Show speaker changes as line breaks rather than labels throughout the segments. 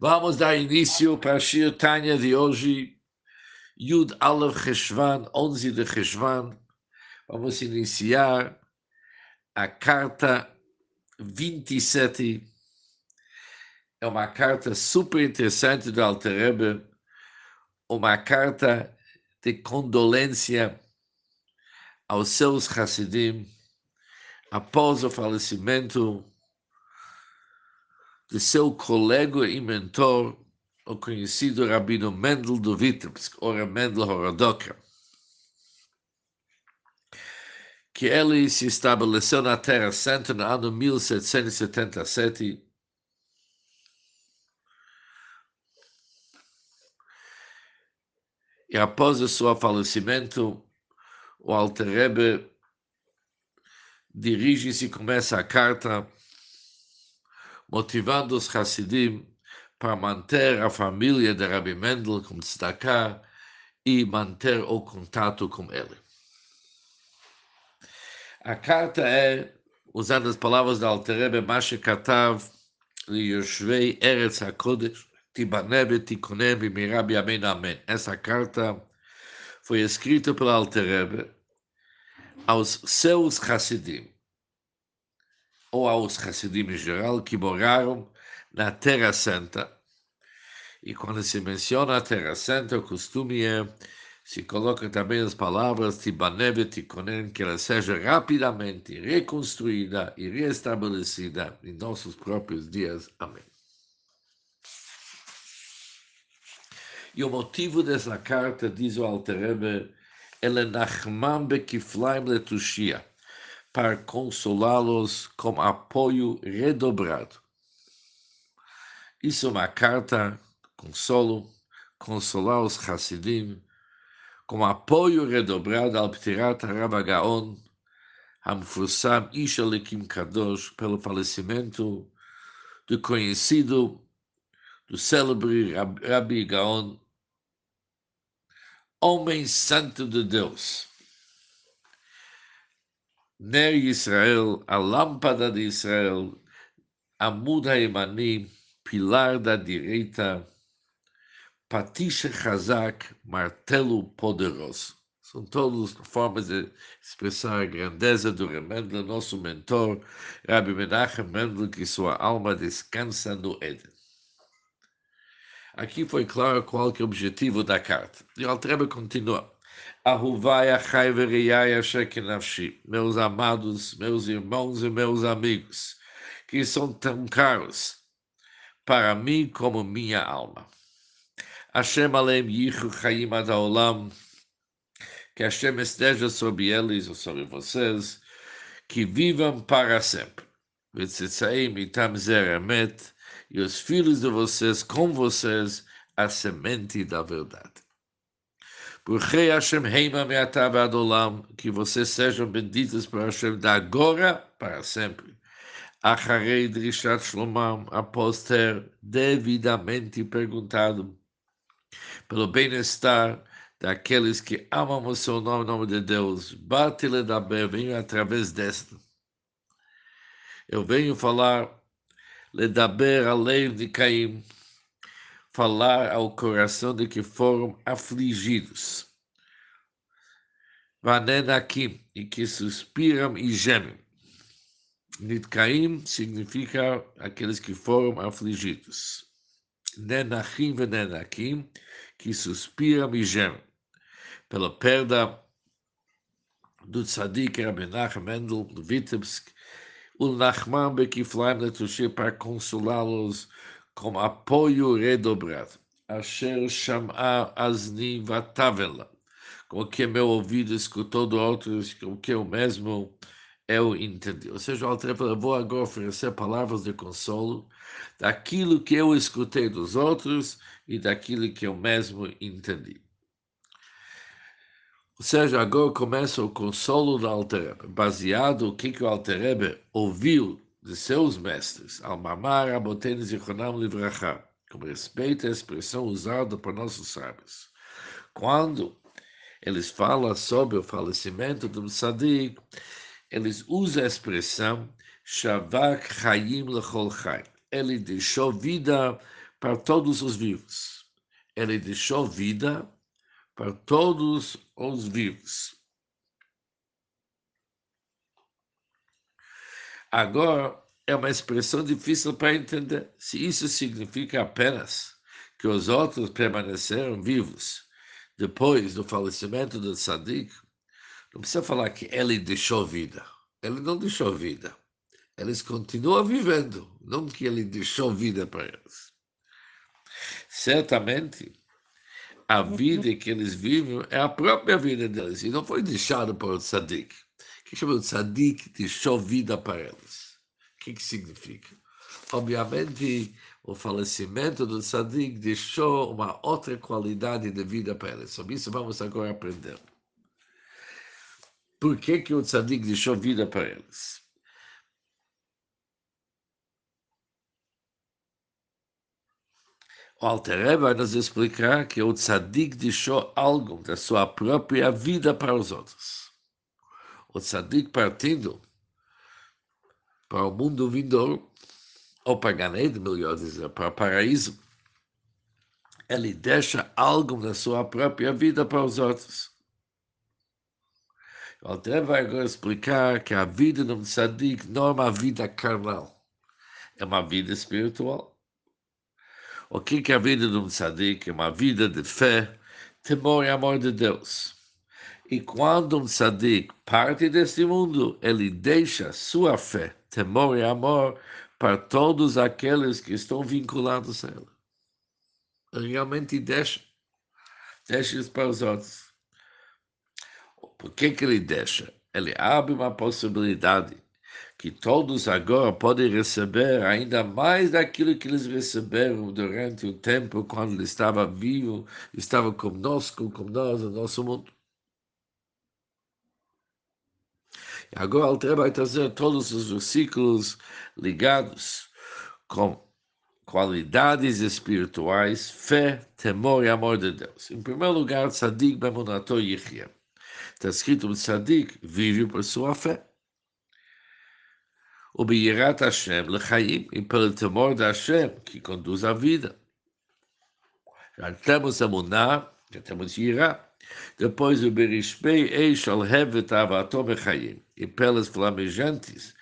Vamos dar início para a Shir Tanya de hoje, Yud Aleph Cheshvan, 11 de Cheshvan. Vamos iniciar a carta 27. É uma carta super interessante do Alter Rebbe, uma carta de condolência aos seus Hasidim após o falecimento de seu colega e mentor, o conhecido Rabino Mendel do Vitebsk, ora Mendel Horodoka, que ele se estabeleceu na Terra Santa no ano 1777 e após o seu falecimento, o Alter Rebbe dirige-se e começa a carta motivando os Hassidim para manter a família de Rabbi Mendel como destacar e manter o contato com ele. A carta é, usando as palavras da Alterebe, Mashe Katav, Yoshvei Eretz HaKodesh, Tibanebe Tikonem Mirabi Amen Amen. Essa carta foi escrita pela Alterebe aos seus Hassidim, ou aos Hassidim em geral, que moraram na Terra Santa. E quando se menciona a Terra Santa, o costume é, se coloca também as palavras Tibaneve Tikonen, que ela seja rapidamente reconstruída e restabelecida em nossos próprios dias. Amém. E o motivo dessa carta, diz o Alterebe, ele é Nachman Bekiflaim Letushia para consolá-los com apoio redobrado. Isso é uma carta consolo, consolar os Hasidim, com apoio redobrado ao Ptirat Rav Gaon, Hamfursam Ishalekim Kadosh, pelo falecimento do conhecido, do célebre Rabbi Gaon, homem santo de Deus. Ner Israel, a lâmpada de Israel, Amud Haimani, pilar da direita, Patiche Hazak, martelo poderoso. São todas formas de expressar a grandeza do Remendel, nosso mentor, Rabbi Menachem Mendel, que sua alma descansa no Éden. Aqui foi claro qual é o objetivo da carta. E o Altreba continua. Meus amados, meus irmãos e meus amigos, que são tão caros para mim como minha alma. Hashem alem yichu chaim ad haolam, que Hashem esteja sobre eles ou sobre vocês, que vivam para sempre. E os filhos de vocês com vocês, a semente da verdade. Rei Hashem Heima Meatav Adolam, que vocês sejam benditos por Hashem da agora para sempre. Acharei Drishat Shlomam, após ter devidamente perguntado pelo bem-estar daqueles que amam o seu nome, nome de Deus. Bate-lhe da venho através desta. Eu venho falar, ledaber alev de Caim, falar ao coração de que foram afligidos. Vanenakim, e que suspiram e gemem. Nitkaim significa aqueles que foram afligidos. Nenachim venenakim, que suspiram e gemem. Pela perda do tzadik Rabinach Mendel, do Vitebsk, o Nachman Bekiflaim Letushir para consolá-los com apoio redobrado. Asher Sham'a Azni Vatavela, com que meu ouvido escutou do outro, com que eu mesmo eu entendi. Ou seja, o Altreva, vou agora oferecer palavras de consolo daquilo que eu escutei dos outros e daquilo que eu mesmo entendi. Ou seja, agora começa o consolo do Alterebe, baseado no que, que o Alterebe ouviu de seus mestres, Almamar Aboten Zichronam Livrachá, como respeito à expressão usada por nossos sábios. Quando eles falam sobre o falecimento do Sadiq, eles usam a expressão Shavak Hayim Lechol. Ele deixou vida para todos os vivos. Ele deixou vida para todos os vivos. Agora, é uma expressão difícil para entender. Se isso significa apenas que os outros permaneceram vivos depois do falecimento do Sadiq, não precisa falar que ele deixou vida. Ele não deixou vida. Eles continuam vivendo, não que ele deixou vida para eles. Certamente, a vida que eles vivem é a própria vida deles, e não foi deixada por o Sadiq. Que chama Sadiq deixou vida para eles? O que, que significa? Obviamente, o falecimento do Sadiq deixou uma outra qualidade de vida para eles. Sobre isso vamos agora aprender. Por que, que o Tzadik deixou vida para eles? O Alter vai nos explicar que o Tzadik deixou algo da sua própria vida para os outros. O Tzadik partindo para o mundo vindouro, ou para Ganed, melhor dizer, para o paraíso, ele deixa algo da sua própria vida para os outros. O Alter vai agora explicar que a vida do tzadik não é uma vida carnal, é uma vida espiritual. O que é a vida do tzadik? É uma vida de fé, temor e amor de Deus. E quando um tzadik parte deste mundo, ele deixa sua fé, temor e amor para todos aqueles que estão vinculados a ele. Ele realmente deixa, deixa isso para os outros. Por que, que ele deixa? Ele abre uma possibilidade que todos agora podem receber ainda mais daquilo que eles receberam durante o tempo quando ele estava vivo, estava conosco, com nós, no nosso mundo. E agora o vai trazer todos os versículos ligados com qualidades espirituais, fé, temor e amor de Deus. Em primeiro lugar, Tzadik Bemunato Yichya. Está escrito, o tzadik vive por sua fé. O Beyirat Hashem lechaim, e pelo temor de Hashem, que conduz a vida. Já temos a Muná, já temos Yirá. Depois o Berishpei Eish al Hevet Avatom Echaim, e pelas flamejantes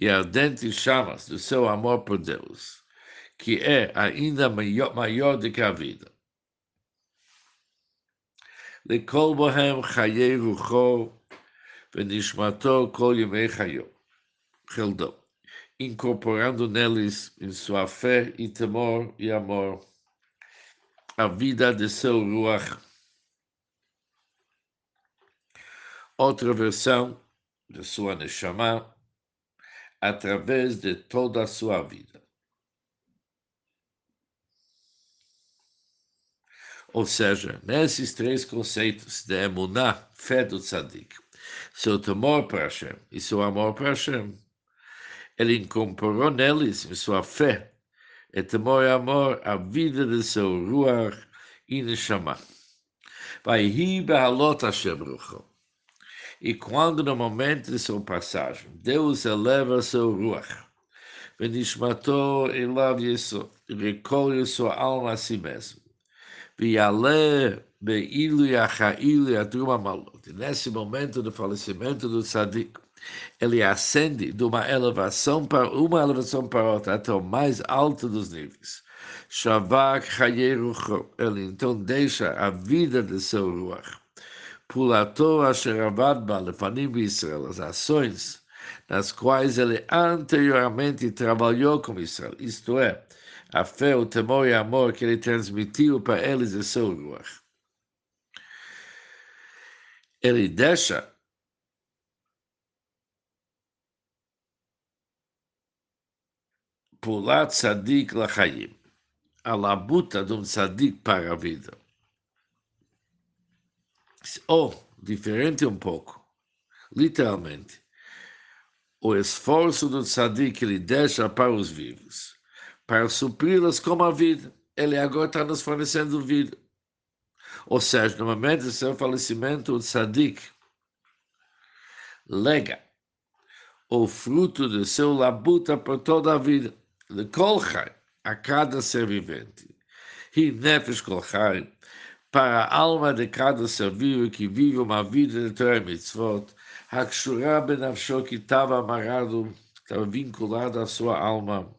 e ardentes chamas do seu amor por Deus, que é ainda maior, maior do que a vida. לכל בהם חיי רוחו ונשמתו כל ימי חיו. חלדו, incorporando neles em sua fé e temor e amor a vida de seu ruach. Outra versão de sua neshama através de toda a sua vida. Ou seja, nesses três conceitos de emuná, fé do tzadik, seu temor para Hashem e seu amor para Hashem, ele incorporou neles, em sua fé, e temor e amor, a vida de seu ruach e neshama. Vai rir behalot Hashem E quando no momento de sua passagem, Deus eleva seu ruach, ונשמתו אליו יסוד, recolhe sua alma a si mesmo. Vialé Beilu Yahail Yadruma Malot. Nesse momento do falecimento do Sadik, ele ascende de uma elevação para uma elevação para outra, até o mais alto dos níveis. Shavak Hayerucho. Ele então deixa a vida de seu Ruach. Pulato Asheravad Balefanim Israel. As ações nas quais ele anteriormente trabalhou com Israel. Isto é, a fé, o temor e amor que ele transmitiu para eles é seu Ruach. Ele deixa pular tzadik lachayim, a labuta de um tzadik para a vida. Ou, diferente um pouco, literalmente, o esforço do tzadik ele deixa para os vivos para supri-las como a vida. Ele agora está nos fornecendo vida. Ou seja, no momento do seu falecimento, o tzadik lega o fruto do seu labuta por toda a vida. De Kolchai, a cada ser vivente. Hi nefesh kolchai, para a alma de cada ser vivo que vive uma vida de Torah Mitzvot, Hakshura benafsho que estava amarrado, estava vinculado à sua alma,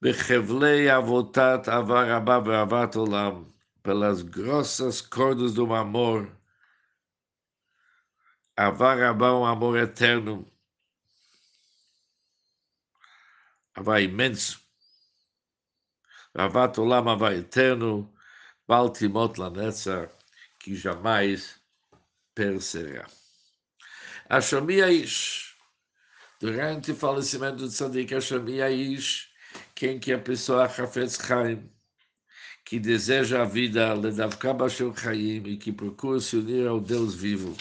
Bechevlei avotat avarabá beavat olam, pelas grossas cordas do amor, avarabá um amor eterno, Avá imenso, Avat olam avá eterno, Baltimot Lanetza, que jamais perecerá. Aish, durante o falecimento do Tzadik Ashami Aish, quem que é a pessoa Hafetz Chaim, que deseja a vida, Ledavka Bashel Chaim, e que procura se unir ao Deus vivo.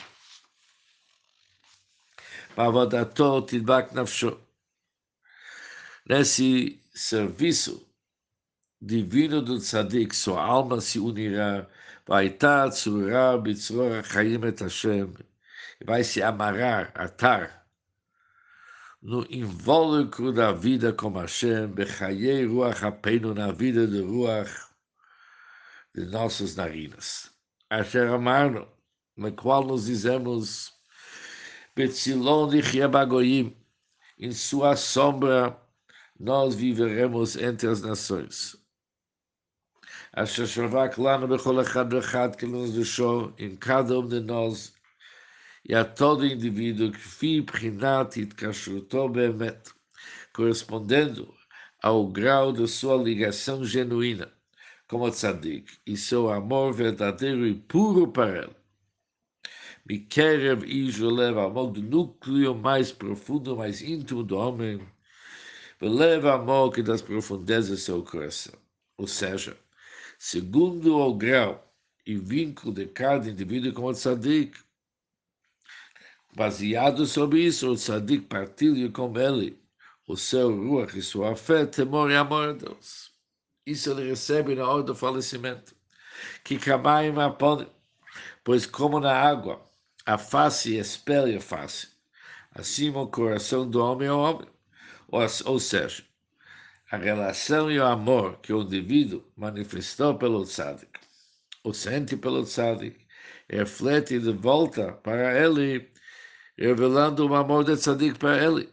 Pavodato Tidbak Nafsho. Nesse serviço, divino do tzadik, sua alma se unirá, vai tzura bitzror chaim et Hashem, vai se amarrar, atar, no invólucro da vida com Hashem, bechayei ruach apeno, na vida de ruach de nossas narinas. Asher amarno, na qual nos dizemos, betzilon de Chiebagoyim, em sua sombra nós viveremos entre as nações. אשר שווק לנו בכל אחד ואחד כלנו deixou em cada um de nós e a todo indivíduo כפי בחינת התקשרותו באמת, correspondendo ao grau de sua ligação genuína como tzadik e seu amor verdadeiro e puro para ele. Mikerev Ijo leva amor do núcleo mais profundo, mais íntimo do homem, leva amor que das profundezas do seu coração. Ou seja, segundo o grau e vínculo de cada indivíduo com o tzadik. Baseado sobre isso, o tzadik partilha com ele o seu ruach e sua fé, temor e amor a Deus. Isso ele recebe na hora do falecimento. Que caminha apone, pois como na água, a face espelha a face, assim o coração do homem é o homem. Ou, ou seja, a relação e o amor que o indivíduo manifestou pelo tzadik, o sente pelo tzadik, reflete de volta para ele, revelando o amor de tzadik para ele.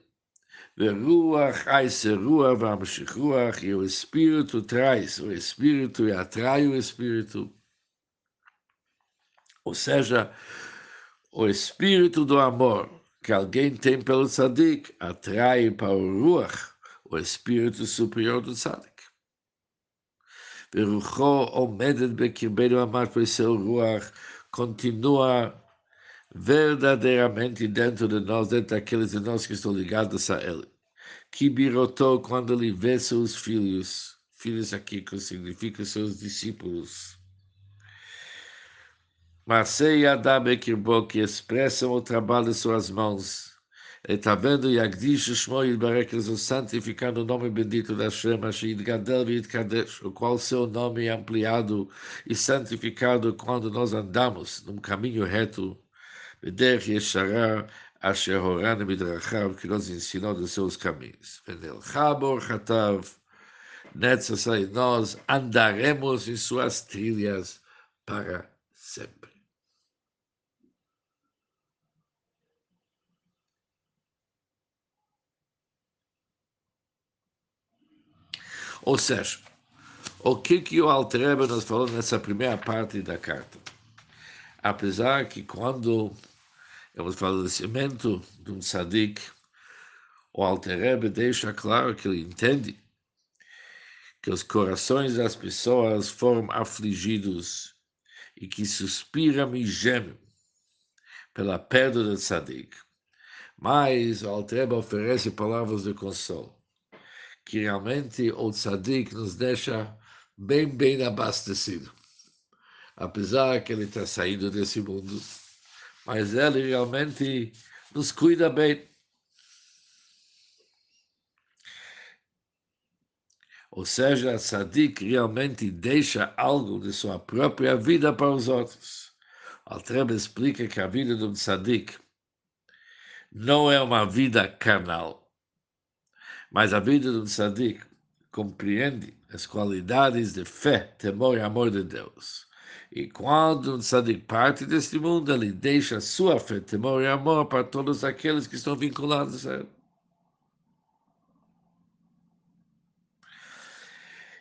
Ruach ruach, e o Espírito traz o Espírito e atrai o Espírito. Ou seja, o Espírito do amor que alguém tem pelo tzadik atrai para o ruach, o espírito superior do tzadik. Verucho omedet bekirbeinu amar, pois seu ruach continua verdadeiramente dentro de nós, dentro daqueles de nós que estão ligados a ele. Que birotou quando ele vê seus filhos, filhos aqui que significa seus discípulos. Marcei Adam Bekirbo, que expressam o trabalho de suas mãos, está vendo Yagdish Shmo Yidbarek, eles vão santificar o nome bendito da Hashem, Asher Gadel Yidkadesh, o qual seu nome é ampliado e santificado quando nós andamos num caminho reto, Beder Yeshara, Asher Horan Midrachav, que nos ensinou dos seus caminhos. Venel Chabor Chatav, Netzasai, nós andaremos em suas trilhas para sempre. Ou seja, o que, que o Altreba nos falou nessa primeira parte da carta? Apesar que quando é o falecimento de um tzadik, o Altreba deixa claro que ele entende que os corações das pessoas foram afligidos e que suspiram e gemem pela perda do tzadik. Mas o Altreba oferece palavras de consolo que realmente o tzadik nos deixa bem, bem abastecido. Apesar que ele está saindo desse mundo, mas ele realmente nos cuida bem. Ou seja, o tzadik realmente deixa algo de sua própria vida para os outros. Altreba explica que a vida do tzadik não é uma vida carnal mas a vida do tzadik compreende as qualidades de fé, temor e amor de Deus. E quando um tzadik parte deste mundo, ele deixa sua fé, temor e amor para todos aqueles que estão vinculados a ele.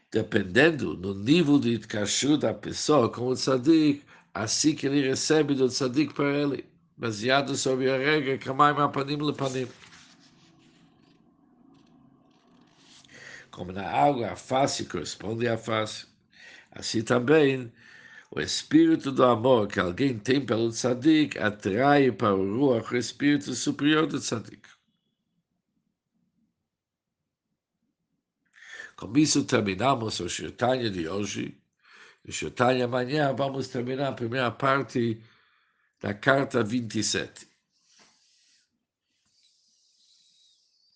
Dependendo do nível de kashrut da pessoa com o tzadik, assim que ele recebe do tzadik para ele, baseado sobre a regra Kamaim Apanim Lepanim. Como na água a face corresponde à face, assim também o espírito do amor que alguém tem pelo tzadik atrai para o ruach o espírito superior do tzadik. Com isso terminamos o Shirtanya de hoje. O Shirtanya amanhã vamos terminar a primeira parte da carta 27.